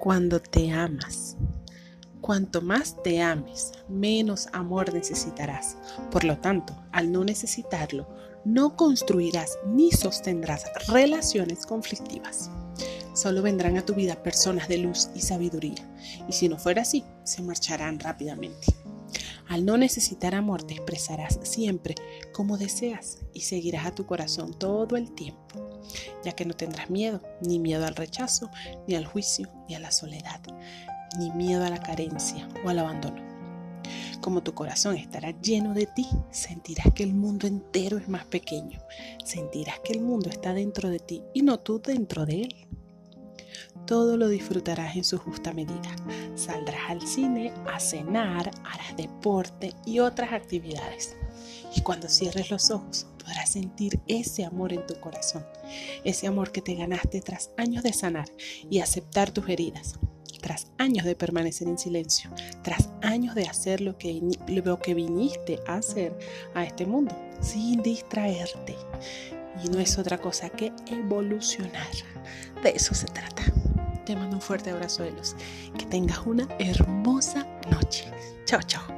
cuando te amas. Cuanto más te ames, menos amor necesitarás. Por lo tanto, al no necesitarlo, no construirás ni sostendrás relaciones conflictivas. Solo vendrán a tu vida personas de luz y sabiduría, y si no fuera así, se marcharán rápidamente. Al no necesitar amor, te expresarás siempre como deseas y seguirás a tu corazón todo el tiempo, ya que no tendrás miedo, ni miedo al rechazo, ni al juicio, ni a la soledad, ni miedo a la carencia o al abandono. Como tu corazón estará lleno de ti, sentirás que el mundo entero es más pequeño. Sentirás que el mundo está dentro de ti y no tú dentro de él todo lo disfrutarás en su justa medida. Saldrás al cine, a cenar, harás deporte y otras actividades. Y cuando cierres los ojos, podrás sentir ese amor en tu corazón, ese amor que te ganaste tras años de sanar y aceptar tus heridas, tras años de permanecer en silencio, tras años de hacer lo que, lo que viniste a hacer a este mundo, sin distraerte. Y no es otra cosa que evolucionar. De eso se trata. Te mando un fuerte abrazo de luz. Que tengas una hermosa noche. Chao, chao.